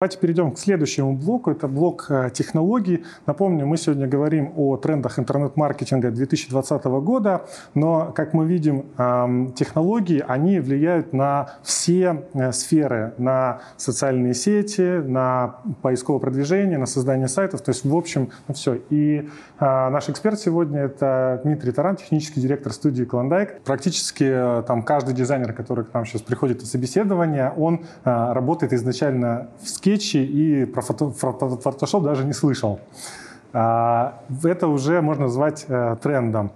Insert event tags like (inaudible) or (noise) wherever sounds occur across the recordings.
Давайте перейдем к следующему блоку. Это блок э, технологий. Напомню, мы сегодня говорим о трендах интернет-маркетинга 2020 года, но, как мы видим, технологии, они влияют на все э, сферы, на социальные сети, на поисковое продвижение, на создание сайтов, то есть, в общем, на все. И э, наш эксперт сегодня – это Дмитрий Таран, технический директор студии Клондайк. Практически там каждый дизайнер, который к нам сейчас приходит на собеседование, он работает изначально в скетче, скетчи и про Photoshop даже не слышал. А, это уже можно назвать э, трендом.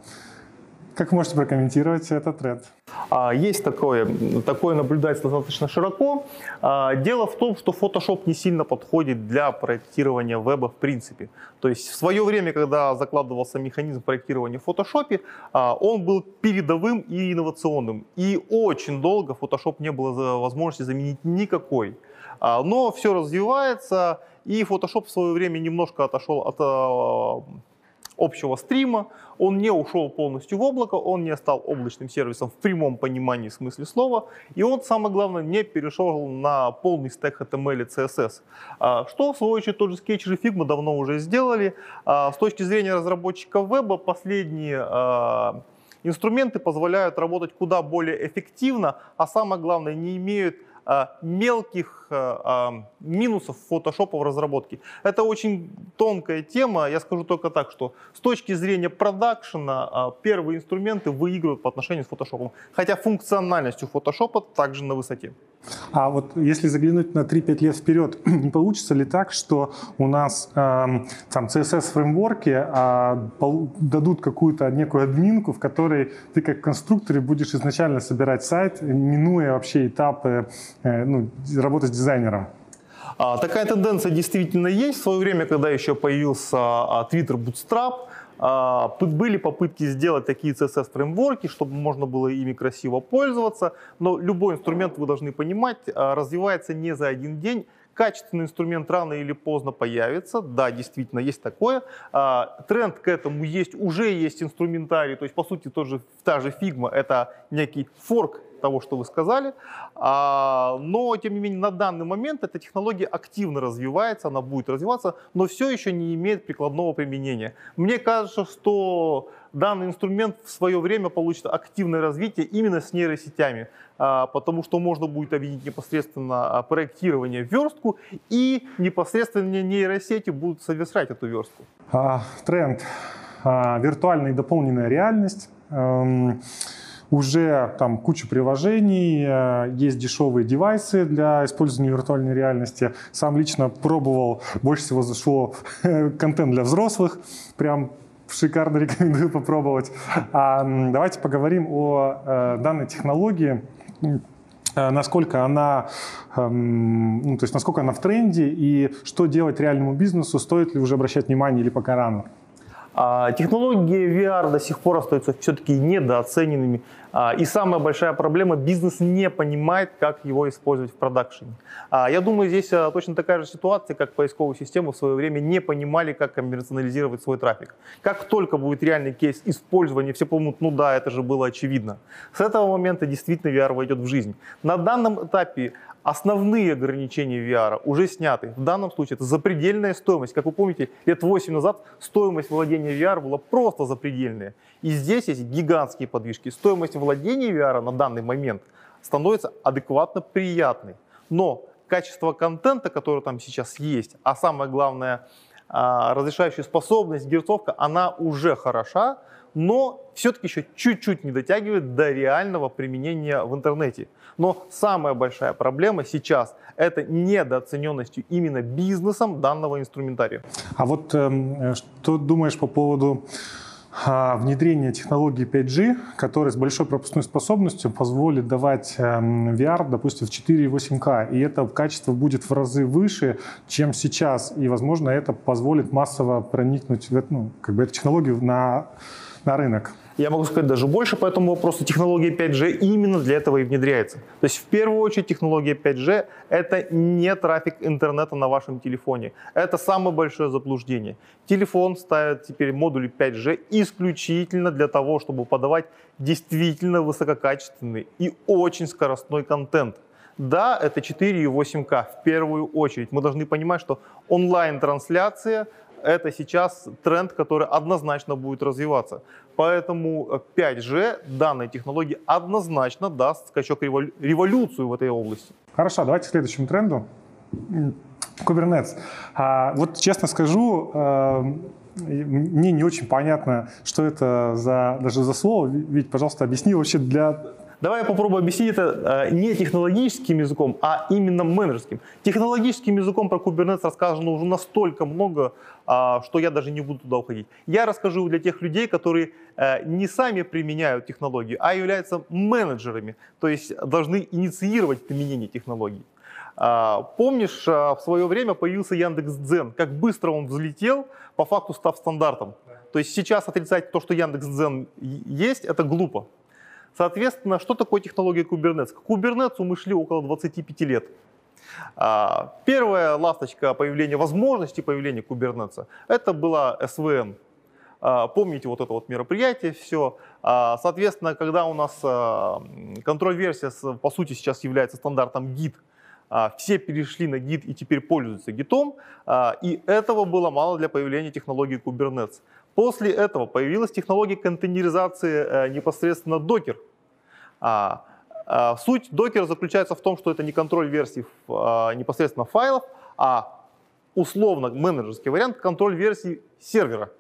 Как можете прокомментировать этот тренд? А, есть такое, такое наблюдается достаточно широко. А, дело в том, что Photoshop не сильно подходит для проектирования веба в принципе. То есть в свое время, когда закладывался механизм проектирования в Photoshop, он был передовым и инновационным. И очень долго Photoshop не было возможности заменить никакой. А, но все развивается, и Photoshop в свое время немножко отошел от а, общего стрима, он не ушел полностью в облако, он не стал облачным сервисом в прямом понимании смысле слова, и он, самое главное, не перешел на полный стек HTML и CSS, а, что, в свою очередь, тот же Sketch и Figma давно уже сделали. С точки зрения разработчиков веба, последние инструменты позволяют работать куда более эффективно, а самое главное, не имеют мелких а, а, минусов фотошопа в разработке. Это очень тонкая тема. Я скажу только так, что с точки зрения продакшена первые инструменты выигрывают по отношению с фотошопом. Хотя функциональность у фотошопа также на высоте. А вот если заглянуть на 3-5 лет вперед, (clears throat) получится ли так, что у нас э, там CSS-фреймворки э, дадут какую-то некую админку, в которой ты как конструктор будешь изначально собирать сайт, минуя вообще этапы э, ну, работы с дизайнером? А, такая тенденция действительно есть. В свое время, когда еще появился а, Twitter Bootstrap, а, были попытки сделать такие CSS-фреймворки, чтобы можно было ими красиво пользоваться, но любой инструмент, вы должны понимать, а, развивается не за один день, Качественный инструмент рано или поздно появится. Да, действительно, есть такое. А, тренд к этому есть, уже есть инструментарий. То есть, по сути, тот же, та же Figma — это некий форк того, что вы сказали. А, но, тем не менее, на данный момент эта технология активно развивается, она будет развиваться, но все еще не имеет прикладного применения. Мне кажется, что данный инструмент в свое время получит активное развитие именно с нейросетями, а, потому что можно будет объединить непосредственно а, проектирование в верстку и непосредственно нейросети будут совершать эту верстку. Тренд. Виртуальная и дополненная реальность. Уже там куча приложений, э, есть дешевые девайсы для использования виртуальной реальности. Сам лично пробовал, больше всего зашло контент для взрослых, прям шикарно (laughs) рекомендую попробовать. А, давайте поговорим о э, данной технологии э, насколько она, эм, ну, то есть насколько она в тренде и что делать реальному бизнесу, стоит ли уже обращать внимание или пока рано? А, технологии VR до сих пор остаются все-таки недооцененными. А, и самая большая проблема – бизнес не понимает, как его использовать в продакшене. А, я думаю, здесь точно такая же ситуация, как поисковую систему в свое время не понимали, как коммерциализировать свой трафик. Как только будет реальный кейс использования, все поймут, ну да, это же было очевидно. С этого момента действительно VR войдет в жизнь. На данном этапе Основные ограничения VR уже сняты. В данном случае это запредельная стоимость. Как вы помните, лет 8 назад стоимость владения VR была просто запредельная. И здесь есть гигантские подвижки. Стоимость владения VR на данный момент становится адекватно приятной. Но качество контента, который там сейчас есть, а самое главное, а, разрешающая способность, герцовка, она уже хороша, но все-таки еще чуть-чуть не дотягивает до реального применения в интернете. Но самая большая проблема сейчас – это недооцененностью именно бизнесом данного инструментария. А вот э, что думаешь по поводу а, внедрения технологии 5G, которая с большой пропускной способностью позволит давать эм, VR, допустим, в 4,8К, и это качество будет в разы выше, чем сейчас, и, возможно, это позволит массово проникнуть в эту, ну, как бы, эту технологию на на рынок. Я могу сказать даже больше по этому вопросу. Технология 5G именно для этого и внедряется. То есть в первую очередь технология 5G – это не трафик интернета на вашем телефоне. Это самое большое заблуждение. Телефон ставит теперь модули 5G исключительно для того, чтобы подавать действительно высококачественный и очень скоростной контент. Да, это 4 и 8К в первую очередь. Мы должны понимать, что онлайн-трансляция это сейчас тренд, который однозначно будет развиваться. Поэтому 5G данной технологии однозначно даст скачок революцию в этой области. Хорошо, давайте к следующему тренду. Kubernetes. А, вот честно скажу, а, мне не очень понятно, что это за, даже за слово. Ведь, пожалуйста, объясни вообще для Давай я попробую объяснить это э, не технологическим языком, а именно менеджерским. Технологическим языком про Kubernetes рассказано уже настолько много, э, что я даже не буду туда уходить. Я расскажу для тех людей, которые э, не сами применяют технологии, а являются менеджерами, то есть должны инициировать применение технологий. Э, помнишь, э, в свое время появился Яндекс.Дзен, как быстро он взлетел, по факту став стандартом. То есть сейчас отрицать то, что Яндекс.Дзен есть, это глупо. Соответственно, что такое технология Kubernetes? К Kubernetes мы шли около 25 лет. А, первая ласточка появления, возможности появления Kubernetes, это была SVN. А, помните вот это вот мероприятие, все. А, соответственно, когда у нас контроль-версия, по сути, сейчас является стандартом Git, все перешли на Git и теперь пользуются Git, и этого было мало для появления технологии Kubernetes. После этого появилась технология контейнеризации э, непосредственно докер. А, а, суть докера заключается в том, что это не контроль версий а, непосредственно файлов, а условно менеджерский вариант контроль версий сервера.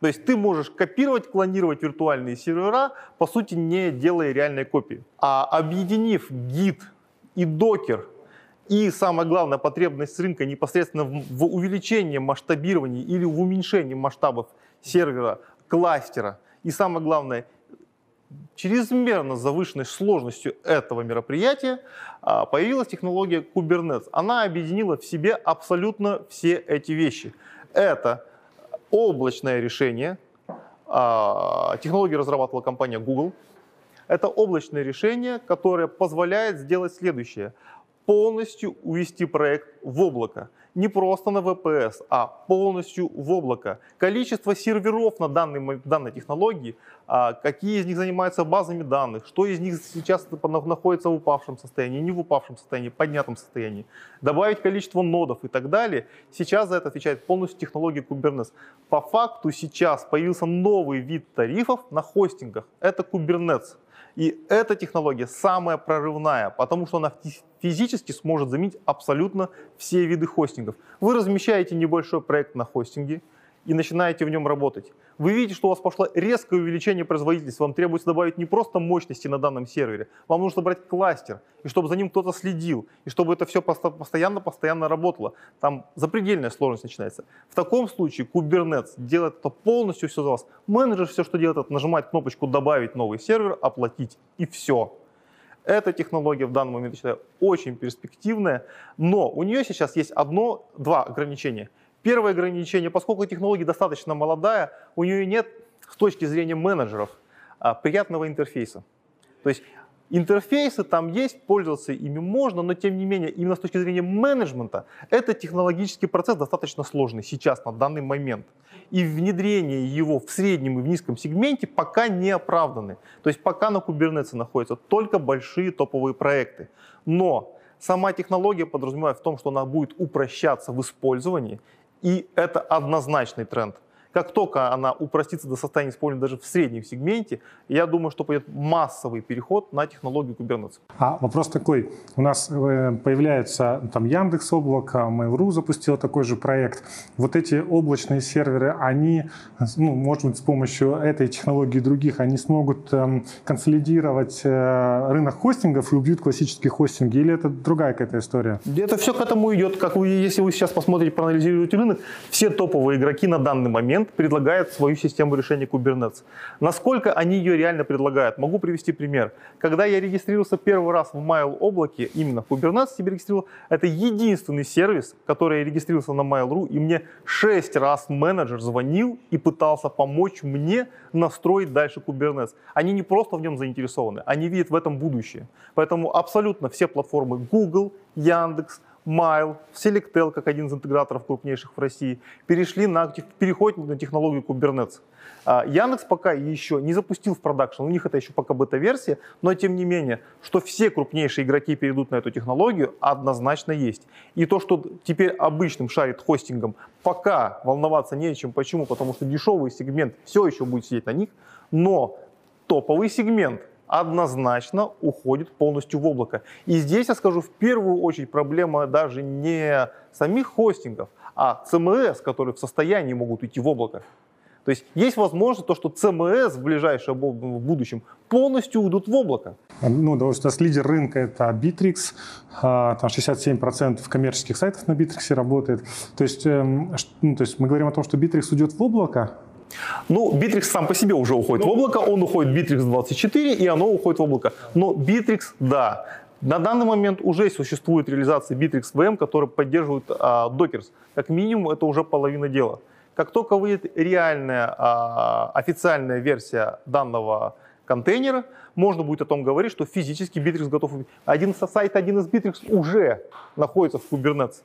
То есть ты можешь копировать, клонировать виртуальные сервера, по сути, не делая реальной копии. А объединив Git и докер и самое главное, потребность рынка непосредственно в увеличении масштабирования или в уменьшении масштабов сервера, кластера. И самое главное, чрезмерно завышенной сложностью этого мероприятия а, появилась технология Kubernetes. Она объединила в себе абсолютно все эти вещи. Это облачное решение. А, технологию разрабатывала компания Google. Это облачное решение, которое позволяет сделать следующее полностью увести проект в облако. Не просто на VPS, а полностью в облако. Количество серверов на данной, данной технологии, а, какие из них занимаются базами данных, что из них сейчас находится в упавшем состоянии, не в упавшем состоянии, поднятом состоянии. Добавить количество нодов и так далее. Сейчас за это отвечает полностью технология Kubernetes. По факту сейчас появился новый вид тарифов на хостингах. Это Kubernetes. И эта технология самая прорывная, потому что она физически сможет заменить абсолютно все виды хостингов. Вы размещаете небольшой проект на хостинге, и начинаете в нем работать. Вы видите, что у вас пошло резкое увеличение производительности. Вам требуется добавить не просто мощности на данном сервере, вам нужно брать кластер, и чтобы за ним кто-то следил, и чтобы это все постоянно-постоянно работало. Там запредельная сложность начинается. В таком случае Kubernetes делает это полностью все за вас. Менеджер все, что делает, это нажимает кнопочку «Добавить новый сервер», «Оплатить» и все. Эта технология в данный момент, я считаю, очень перспективная, но у нее сейчас есть одно, два ограничения – Первое ограничение, поскольку технология достаточно молодая, у нее нет с точки зрения менеджеров а, приятного интерфейса. То есть интерфейсы там есть, пользоваться ими можно, но тем не менее, именно с точки зрения менеджмента, этот технологический процесс достаточно сложный сейчас, на данный момент. И внедрение его в среднем и в низком сегменте пока не оправданы. То есть пока на Kubernetes находятся только большие топовые проекты. Но сама технология подразумевает в том, что она будет упрощаться в использовании, и это однозначный тренд. Как только она упростится до состояния использования даже в среднем сегменте, я думаю, что пойдет массовый переход на технологию Kubernetes. А вопрос такой. У нас э, появляется там Яндекс Облако, Mail.ru запустил такой же проект. Вот эти облачные серверы, они, ну, может быть, с помощью этой технологии и других, они смогут эм, консолидировать э, рынок хостингов и убьют классические хостинги? Или это другая какая-то история? Это все к этому идет. Как вы, если вы сейчас посмотрите, проанализируете рынок, все топовые игроки на данный момент клиент предлагает свою систему решения Kubernetes. Насколько они ее реально предлагают? Могу привести пример. Когда я регистрировался первый раз в Mail облаке, именно в Kubernetes себе регистрировал, это единственный сервис, который я регистрировался на Mail.ru, и мне шесть раз менеджер звонил и пытался помочь мне настроить дальше Kubernetes. Они не просто в нем заинтересованы, они видят в этом будущее. Поэтому абсолютно все платформы Google, Яндекс, Mile, Selectel, как один из интеграторов крупнейших в России, перешли на, переходят на технологию Kubernetes. А, Яндекс пока еще не запустил в продакшн, у них это еще пока бета-версия, но тем не менее, что все крупнейшие игроки перейдут на эту технологию, однозначно есть. И то, что теперь обычным шарит хостингом, пока волноваться не о чем. Почему? Потому что дешевый сегмент все еще будет сидеть на них, но топовый сегмент однозначно уходит полностью в облако. И здесь, я скажу, в первую очередь проблема даже не самих хостингов, а CMS, которые в состоянии могут идти в облако. То есть есть возможность то, что CMS в ближайшем в будущем полностью уйдут в облако. Ну, да, у нас лидер рынка это Bittrex, а, там 67% коммерческих сайтов на Bittrex работает. То есть, эм, ну, то есть мы говорим о том, что Bittrex уйдет в облако, ну, Bittrex сам по себе уже уходит ну, в облако, он уходит в Bittrex 24, и оно уходит в облако. Но Bittrex, да, на данный момент уже существует реализация Bittrex VM, которая поддерживает а, Dockers. Как минимум, это уже половина дела. Как только выйдет реальная а, официальная версия данного контейнера, можно будет о том говорить, что физически Bittrex готов. Один сайт, один из Bittrex уже находится в Kubernetes.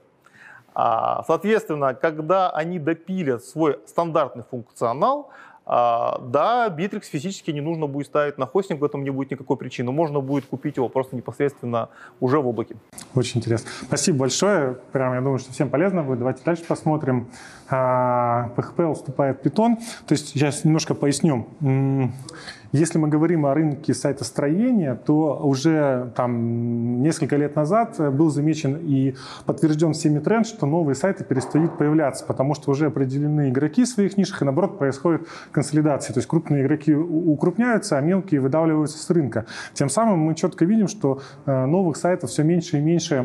А, соответственно, когда они допилят свой стандартный функционал, а, да, Bittrex физически не нужно будет ставить на хостинг, в этом не будет никакой причины. Можно будет купить его просто непосредственно уже в облаке. Очень интересно. Спасибо большое. Прям, я думаю, что всем полезно будет. Давайте дальше посмотрим. PHP а, уступает Python. То есть сейчас немножко поясню. Если мы говорим о рынке сайтостроения, то уже там несколько лет назад был замечен и подтвержден всеми тренд, что новые сайты перестают появляться, потому что уже определены игроки в своих нишах, и наоборот происходит консолидация. То есть крупные игроки укрупняются, а мелкие выдавливаются с рынка. Тем самым мы четко видим, что э, новых сайтов все меньше и меньше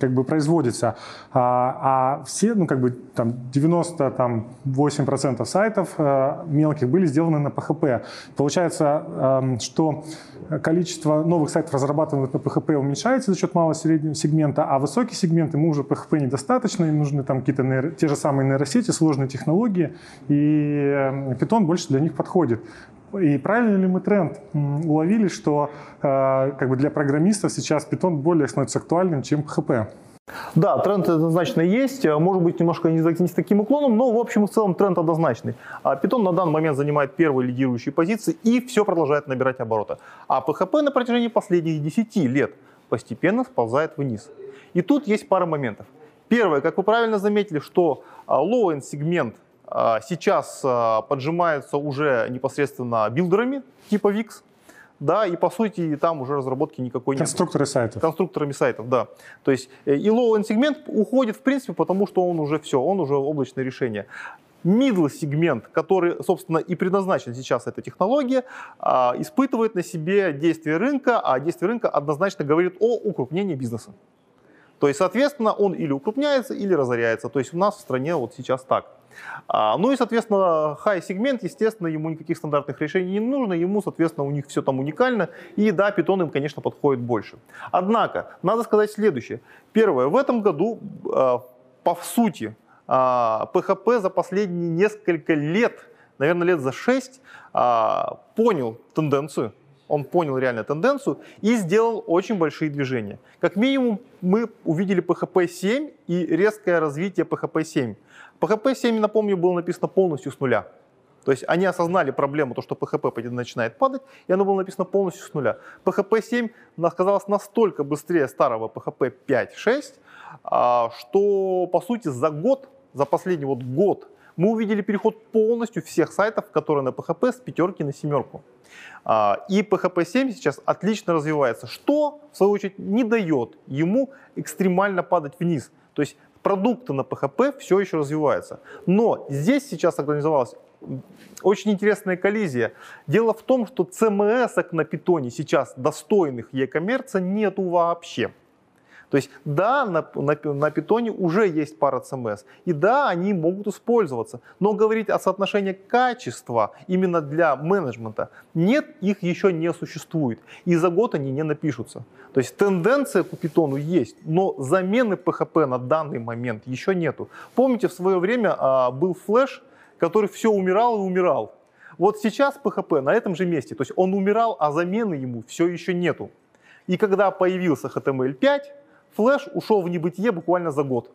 как бы производится. А, а все, ну как бы там 98% сайтов э, мелких были сделаны на PHP. Получается, эм, что количество новых сайтов, разрабатываемых на PHP, уменьшается за счет малого среднего сегмента, а высокие сегменты мы уже PHP недостаточно, им нужны там какие-то нейро, те же самые нейросети, сложные технологии, и эм, Python больше для них подходит. И правильно ли мы тренд уловили, что э, как бы для программистов сейчас Python более становится актуальным, чем PHP? Да, тренд однозначно есть, может быть немножко не, с таким уклоном, но в общем и целом тренд однозначный. А Python на данный момент занимает первые лидирующие позиции и все продолжает набирать обороты. А PHP на протяжении последних 10 лет постепенно сползает вниз. И тут есть пара моментов. Первое, как вы правильно заметили, что а, low-end сегмент а, сейчас поджимается уже непосредственно билдерами типа VIX, да, и по сути там уже разработки никакой нет. Конструкторы сайтов. Конструкторами сайтов, да. То есть э, и low-end сегмент уходит в принципе, потому что он уже все, он уже облачное решение. Middle сегмент, который, собственно, и предназначен сейчас эта технология, а, испытывает на себе действие рынка, а действие рынка однозначно говорит о укрупнении бизнеса. То есть, соответственно, он или укрупняется, или разоряется. То есть у нас в стране вот сейчас так. А, ну и, соответственно, high-сегмент, естественно, ему никаких стандартных решений не нужно, ему, соответственно, у них все там уникально, и да, Python им, конечно, подходит больше. Однако, надо сказать следующее. Первое, в этом году, а, по сути, PHP а, за последние несколько лет, наверное, лет за 6, понял тенденцию, он понял реально тенденцию и сделал очень большие движения. Как минимум, мы увидели PHP 7 и резкое развитие PHP 7. PHP 7, напомню, было написано полностью с нуля. То есть они осознали проблему, то, что PHP начинает падать, и оно было написано полностью с нуля. PHP 7 оказалось настолько быстрее старого PHP 5.6, что, по сути, за год, за последний вот год, мы увидели переход полностью всех сайтов, которые на PHP с пятерки на семерку. А, и PHP 7 сейчас отлично развивается, что, в свою очередь, не дает ему экстремально падать вниз. То есть продукты на PHP все еще развиваются. Но здесь сейчас организовалась очень интересная коллизия. Дело в том, что CMS на питоне сейчас достойных e-commerce нету вообще. То есть да, на, на, на питоне уже есть пара CMS, и да, они могут использоваться, но говорить о соотношении качества именно для менеджмента нет, их еще не существует, и за год они не напишутся. То есть тенденция по питону есть, но замены PHP на данный момент еще нету. Помните, в свое время а, был флеш, который все умирал и умирал. Вот сейчас PHP на этом же месте, то есть он умирал, а замены ему все еще нету. И когда появился HTML5, Flash ушел в небытие буквально за год.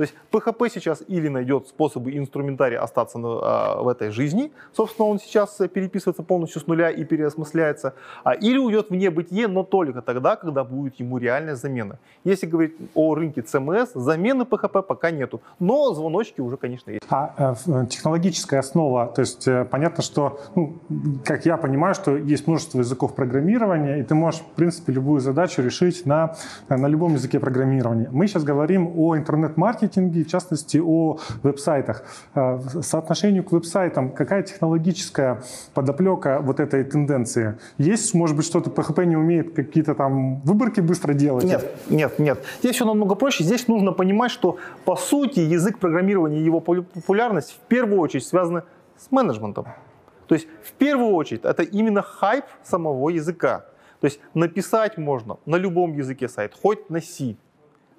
То есть PHP сейчас или найдет способы инструментария остаться на, а, в этой жизни, собственно, он сейчас переписывается полностью с нуля и переосмысляется, а, или уйдет в небытие, но только тогда, когда будет ему реальная замена. Если говорить о рынке CMS, замены PHP пока нету, но звоночки уже, конечно, есть. А э, технологическая основа, то есть э, понятно, что, ну, как я понимаю, что есть множество языков программирования, и ты можешь, в принципе, любую задачу решить на, на любом языке программирования. Мы сейчас говорим о интернет-маркетинге, маркетинге, в частности о веб-сайтах. Э, соотношению к веб-сайтам, какая технологическая подоплека вот этой тенденции? Есть, может быть, что-то PHP не умеет какие-то там выборки быстро делать? Нет, нет, нет. Здесь все намного проще. Здесь нужно понимать, что по сути язык программирования и его популярность в первую очередь связаны с менеджментом. То есть в первую очередь это именно хайп самого языка. То есть написать можно на любом языке сайт, хоть на C,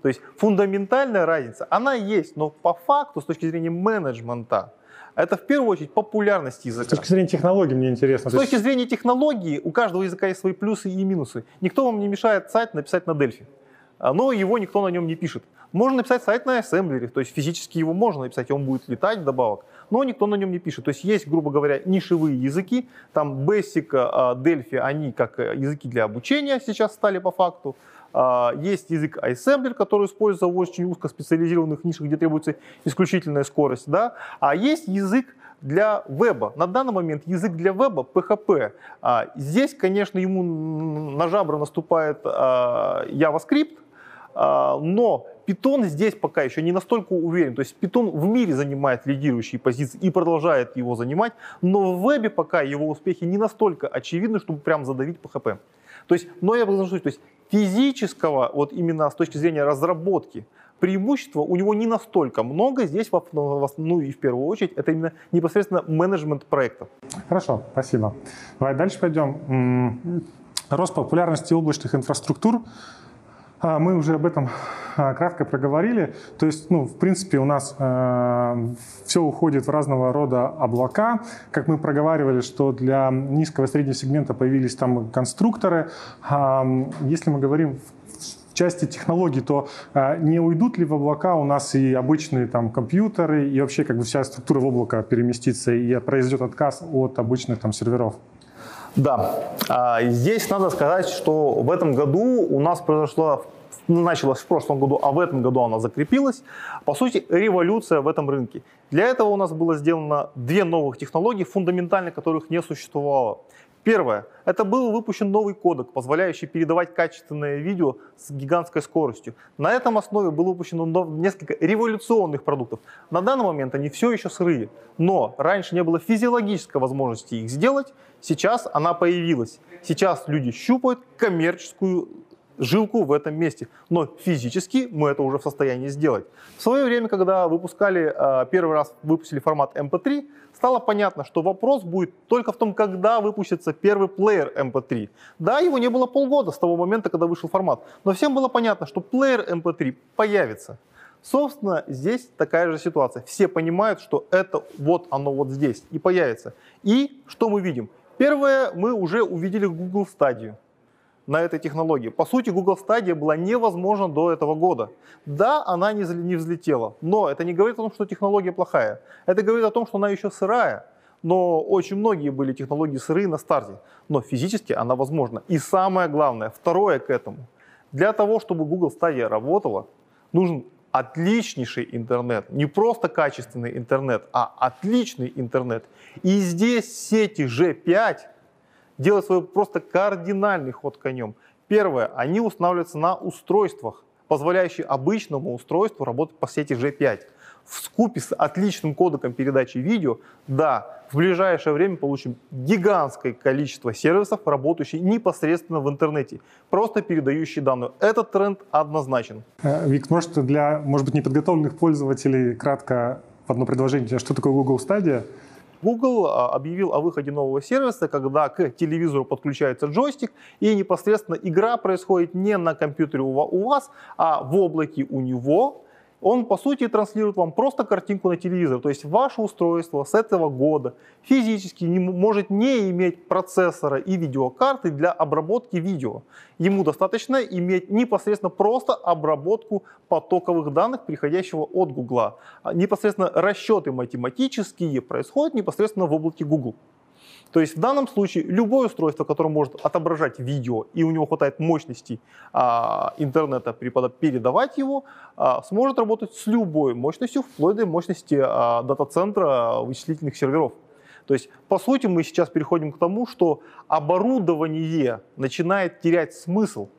то есть фундаментальная разница, она есть, но по факту, с точки зрения менеджмента, это в первую очередь популярность языка. С точки зрения технологий мне интересно. С точки зрения технологии у каждого языка есть свои плюсы и минусы. Никто вам не мешает сайт написать на Delphi, а, но его никто на нем не пишет. Можно написать сайт на ассемблере, то есть физически его можно написать, он будет летать вдобавок, но никто на нем не пишет. То есть есть, грубо говоря, нишевые языки, там Basic, а, Delphi, они как э, языки для обучения сейчас стали по факту, есть язык iAssembler, который используется в очень узкоспециализированных нишах, где требуется исключительная скорость. Да? А есть язык для веба. На данный момент язык для веба PHP. А, здесь, конечно, ему на жабры наступает а, JavaScript, но Python здесь пока еще не настолько уверен. То есть Python в мире занимает лидирующие позиции и продолжает его занимать, но в вебе пока его успехи не настолько очевидны, чтобы прям задавить PHP. То есть, но я бы то есть физического, вот именно с точки зрения разработки, преимущества у него не настолько много. Здесь, в, ну и в первую очередь, это именно непосредственно менеджмент проектов. Хорошо, спасибо. Давай дальше пойдем. Рост популярности облачных инфраструктур. А, мы уже об этом а, кратко проговорили. То есть, ну, в принципе, у нас э, все уходит в разного рода облака. Как мы проговаривали, что для низкого и среднего сегмента появились там конструкторы. Э, если мы говорим в части технологий, то э, не уйдут ли в облака у нас и обычные там компьютеры, и вообще как бы вся структура в облако переместится, и произойдет отказ от обычных там серверов? Да, здесь надо сказать, что в этом году у нас произошло началась в прошлом году, а в этом году она закрепилась. По сути, революция в этом рынке. Для этого у нас было сделано две новых технологии, фундаментально которых не существовало. Первое. Это был выпущен новый кодек, позволяющий передавать качественное видео с гигантской скоростью. На этом основе было выпущено несколько революционных продуктов. На данный момент они все еще сырые, но раньше не было физиологической возможности их сделать, сейчас она появилась. Сейчас люди щупают коммерческую жилку в этом месте. Но физически мы это уже в состоянии сделать. В свое время, когда выпускали, а, первый раз выпустили формат MP3, стало понятно, что вопрос будет только в том, когда выпустится первый плеер MP3. Да, его не было полгода с того момента, когда вышел формат, но всем было понятно, что плеер MP3 появится. Собственно, здесь такая же ситуация. Все понимают, что это вот оно вот здесь и появится. И что мы видим? Первое, мы уже увидели Google стадию на этой технологии. По сути, Google Stadia была невозможна до этого года. Да, она не, взлетела, но это не говорит о том, что технология плохая. Это говорит о том, что она еще сырая. Но очень многие были технологии сырые на старте. Но физически она возможна. И самое главное, второе к этому. Для того, чтобы Google Stadia работала, нужен отличнейший интернет. Не просто качественный интернет, а отличный интернет. И здесь сети G5 делать свой просто кардинальный ход конем. Первое, они устанавливаются на устройствах, позволяющие обычному устройству работать по сети G5. В скупе с отличным кодеком передачи видео, да, в ближайшее время получим гигантское количество сервисов, работающих непосредственно в интернете, просто передающие данные. Этот тренд однозначен. Э, Вик, может, для, может быть, неподготовленных пользователей кратко в одно предложение, что такое Google Stadia? Google а, объявил о выходе нового сервиса, когда к телевизору подключается джойстик, и непосредственно игра происходит не на компьютере у вас, а в облаке у него, он по сути транслирует вам просто картинку на телевизор. То есть ваше устройство с этого года физически не, может не иметь процессора и видеокарты для обработки видео. Ему достаточно иметь непосредственно просто обработку потоковых данных, приходящего от Гугла. Непосредственно расчеты математические происходят непосредственно в облаке Google. То есть в данном случае любое устройство, которое может отображать видео и у него хватает мощности а, интернета передавать его, а, сможет работать с любой мощностью, вплоть до мощности а, дата-центра вычислительных серверов. То есть, по сути, мы сейчас переходим к тому, что оборудование начинает терять смысл.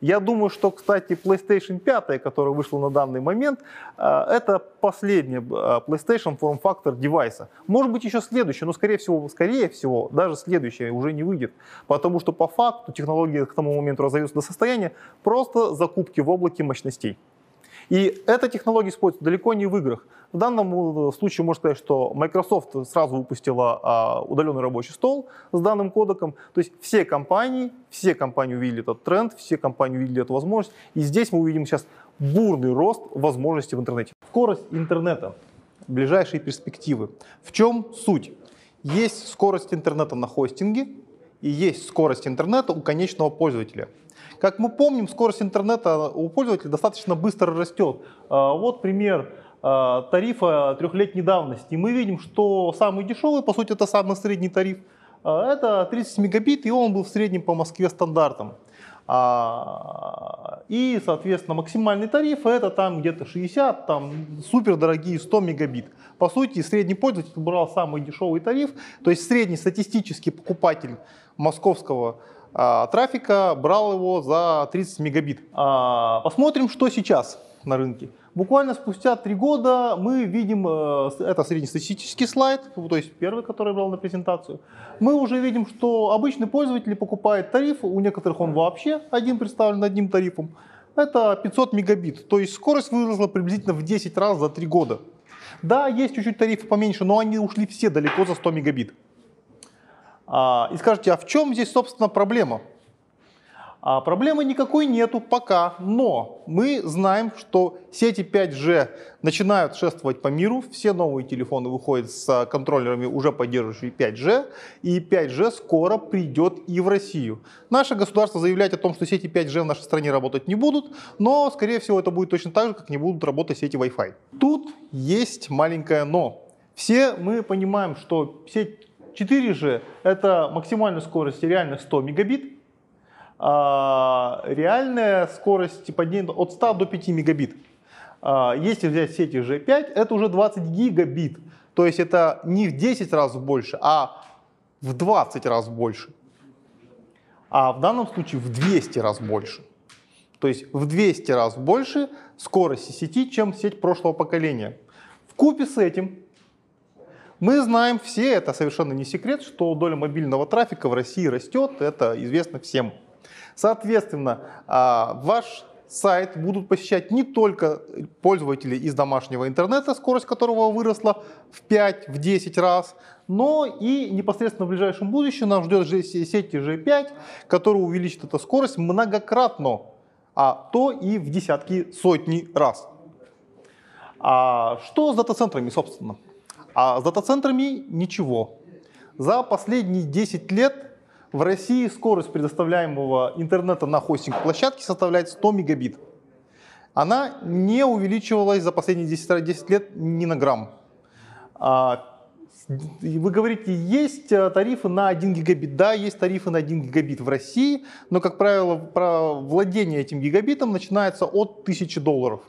Я думаю, что, кстати, PlayStation 5, которая вышла на данный момент, э, это последняя э, PlayStation форм-фактор девайса. Может быть, еще следующая, но, скорее всего, скорее всего, даже следующая уже не выйдет. Потому что, по факту, технология к тому моменту разовьется до состояния просто закупки в облаке мощностей. И эта технология используется далеко не в играх. В данном э, случае можно сказать, что Microsoft сразу выпустила а, удаленный рабочий стол с данным кодеком. То есть все компании, все компании увидели этот тренд, все компании увидели эту возможность. И здесь мы увидим сейчас бурный рост возможностей в интернете. Скорость интернета, ближайшие перспективы. В чем суть? Есть скорость интернета на хостинге и есть скорость интернета у конечного пользователя. Как мы помним, скорость интернета у пользователя достаточно быстро растет. А, вот пример а, тарифа трехлетней давности. Мы видим, что самый дешевый, по сути, это самый средний тариф, а, это 30 мегабит, и он был в среднем по Москве стандартом. И, соответственно, максимальный тариф это там где-то 60, там супер дорогие 100 мегабит. По сути, средний пользователь брал самый дешевый тариф, то есть средний статистический покупатель московского трафика, брал его за 30 мегабит. А, посмотрим, что сейчас на рынке. Буквально спустя три года мы видим, э, это среднестатистический слайд, то есть первый, который я брал на презентацию. Мы уже видим, что обычный пользователь покупает тариф, у некоторых он вообще один представлен одним тарифом. Это 500 мегабит, то есть скорость выросла приблизительно в 10 раз за три года. Да, есть чуть-чуть тарифы поменьше, но они ушли все далеко за 100 мегабит. А, и скажете, а в чем здесь, собственно, проблема? А проблемы никакой нету пока, но мы знаем, что сети 5G начинают шествовать по миру, все новые телефоны выходят с контроллерами, уже поддерживающими 5G, и 5G скоро придет и в Россию. Наше государство заявляет о том, что сети 5G в нашей стране работать не будут, но, скорее всего, это будет точно так же, как не будут работать сети Wi-Fi. Тут есть маленькое но. Все мы понимаем, что сеть 4G это максимальная скорость реально 100 мегабит, а реальная скорость падения от 100 до 5 мегабит. А если взять сети G5, это уже 20 гигабит. То есть это не в 10 раз больше, а в 20 раз больше. А в данном случае в 200 раз больше. То есть в 200 раз больше скорости сети, чем сеть прошлого поколения. В купе с этим мы знаем все, это совершенно не секрет, что доля мобильного трафика в России растет, это известно всем. Соответственно, а, ваш сайт будут посещать не только пользователи из домашнего интернета, скорость которого выросла в 5-10 раз, но и непосредственно в ближайшем будущем нас ждет сети G5, которая увеличит эту скорость многократно, а то и в десятки, сотни раз. А что с дата-центрами, собственно? А с дата-центрами ничего. За последние 10 лет в России скорость предоставляемого интернета на хостинг-площадке составляет 100 мегабит. Она не увеличивалась за последние 10, 10 лет ни на грамм. А, вы говорите, есть э, тарифы на 1 гигабит. Да, есть тарифы на 1 гигабит в России, но, как правило, владение этим гигабитом начинается от 1000 долларов.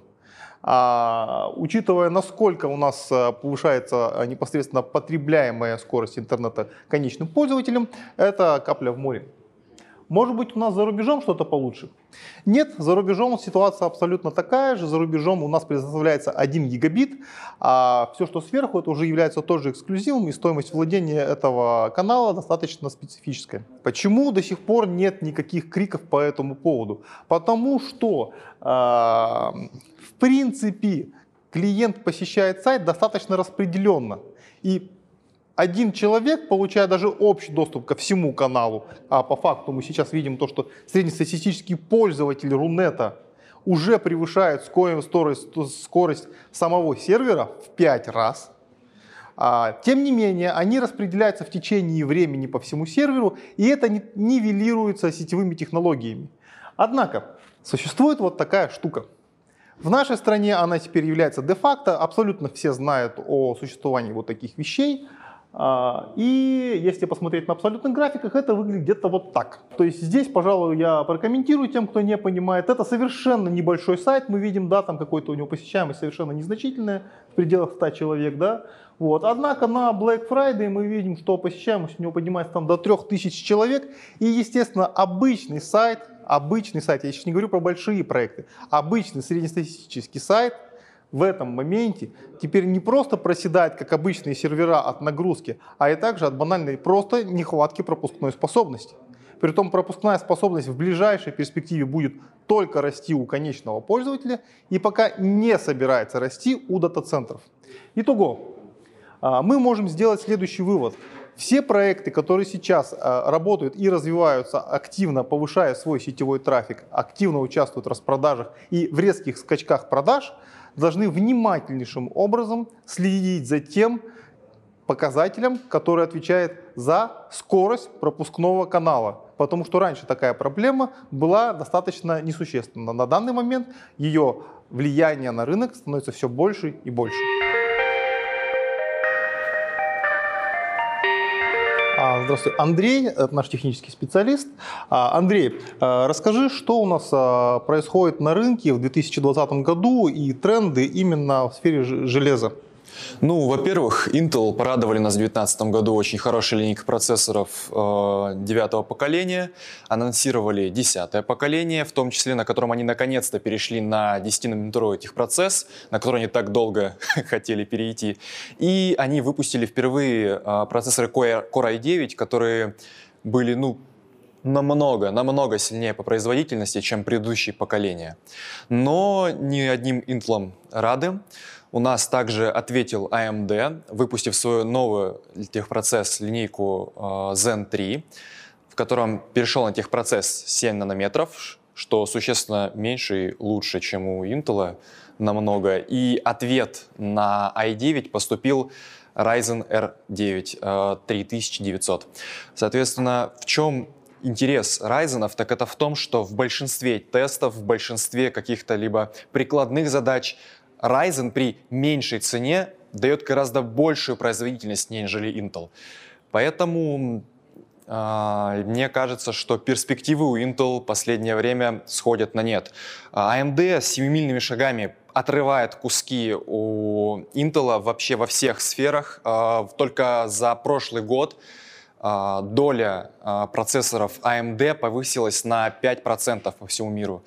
А, учитывая, насколько у нас э, повышается э, непосредственно потребляемая скорость интернета конечным пользователям, это капля в море. Может быть, у нас за рубежом что-то получше? Нет, за рубежом ситуация абсолютно такая же. За рубежом у нас предоставляется 1 гигабит, а все, что сверху, это уже является тоже эксклюзивом, и стоимость владения этого канала достаточно специфическая. Почему до сих пор нет никаких криков по этому поводу? Потому что э, принципе, клиент посещает сайт достаточно распределенно. И один человек, получая даже общий доступ ко всему каналу, а по факту мы сейчас видим то, что среднестатистический пользователь Рунета, уже превышают скорость, скорость самого сервера в 5 раз. А, тем не менее, они распределяются в течение времени по всему серверу, и это нивелируется сетевыми технологиями. Однако, существует вот такая штука. В нашей стране она теперь является де-факто, абсолютно все знают о существовании вот таких вещей – и если посмотреть на абсолютных графиках, это выглядит где-то вот так. То есть здесь, пожалуй, я прокомментирую тем, кто не понимает. Это совершенно небольшой сайт, мы видим, да, там какой-то у него посещаемость совершенно незначительная, в пределах 100 человек, да. Вот. Однако на Black Friday мы видим, что посещаемость у него поднимается там до 3000 человек. И, естественно, обычный сайт, обычный сайт, я сейчас не говорю про большие проекты, обычный среднестатистический сайт – в этом моменте теперь не просто проседает, как обычные сервера от нагрузки, а и также от банальной просто нехватки пропускной способности. Притом пропускная способность в ближайшей перспективе будет только расти у конечного пользователя и пока не собирается расти у дата-центров. Итого, а, мы можем сделать следующий вывод. Все проекты, которые сейчас а, работают и развиваются активно, повышая свой сетевой трафик, активно участвуют в распродажах и в резких скачках продаж – должны внимательнейшим образом следить за тем показателем, который отвечает за скорость пропускного канала. Потому что раньше такая проблема была достаточно несущественна. На данный момент ее влияние на рынок становится все больше и больше. Здравствуй, Андрей, это наш технический специалист. А, Андрей, а, расскажи, что у нас происходит на рынке в 2020 году и тренды именно в сфере железа. Ну, во-первых, Intel порадовали нас в 2019 году очень хорошей линейкой процессоров э, девятого поколения. Анонсировали десятое поколение, в том числе на котором они наконец-то перешли на 10-нанометровый техпроцесс, на который они так долго (laughs) хотели перейти. И они выпустили впервые э, процессоры Core i9, которые были, ну, намного, намного сильнее по производительности, чем предыдущие поколения. Но ни одним Intel рады. У нас также ответил AMD, выпустив свою новую техпроцесс линейку э, Zen 3, в котором перешел на техпроцесс 7 нанометров, что существенно меньше и лучше, чем у Intel намного. И ответ на i9 поступил Ryzen R9 3900. Соответственно, в чем интерес Ryzen, так это в том, что в большинстве тестов, в большинстве каких-то либо прикладных задач Ryzen при меньшей цене дает гораздо большую производительность, нежели Intel. Поэтому э, мне кажется, что перспективы у Intel последнее время сходят на нет. AMD а семимильными шагами отрывает куски у Intel вообще во всех сферах. Э, только за прошлый год доля процессоров AMD повысилась на 5% по всему миру.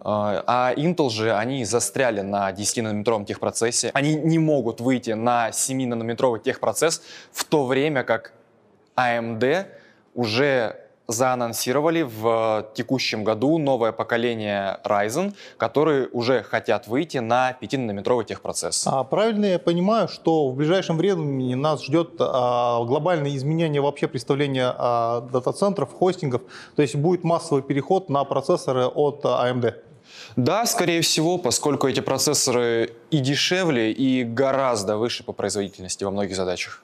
А, а Intel же, они застряли на 10-нанометровом техпроцессе. Они не могут выйти на 7-нанометровый техпроцесс, в то время как AMD уже заанонсировали в текущем году новое поколение Ryzen, которые уже хотят выйти на 5-нанометровый техпроцесс. А правильно я понимаю, что в ближайшем времени нас ждет а, глобальное изменение вообще представления а, дата-центров, хостингов, то есть будет массовый переход на процессоры от AMD? Да, скорее всего, поскольку эти процессоры и дешевле, и гораздо выше по производительности во многих задачах.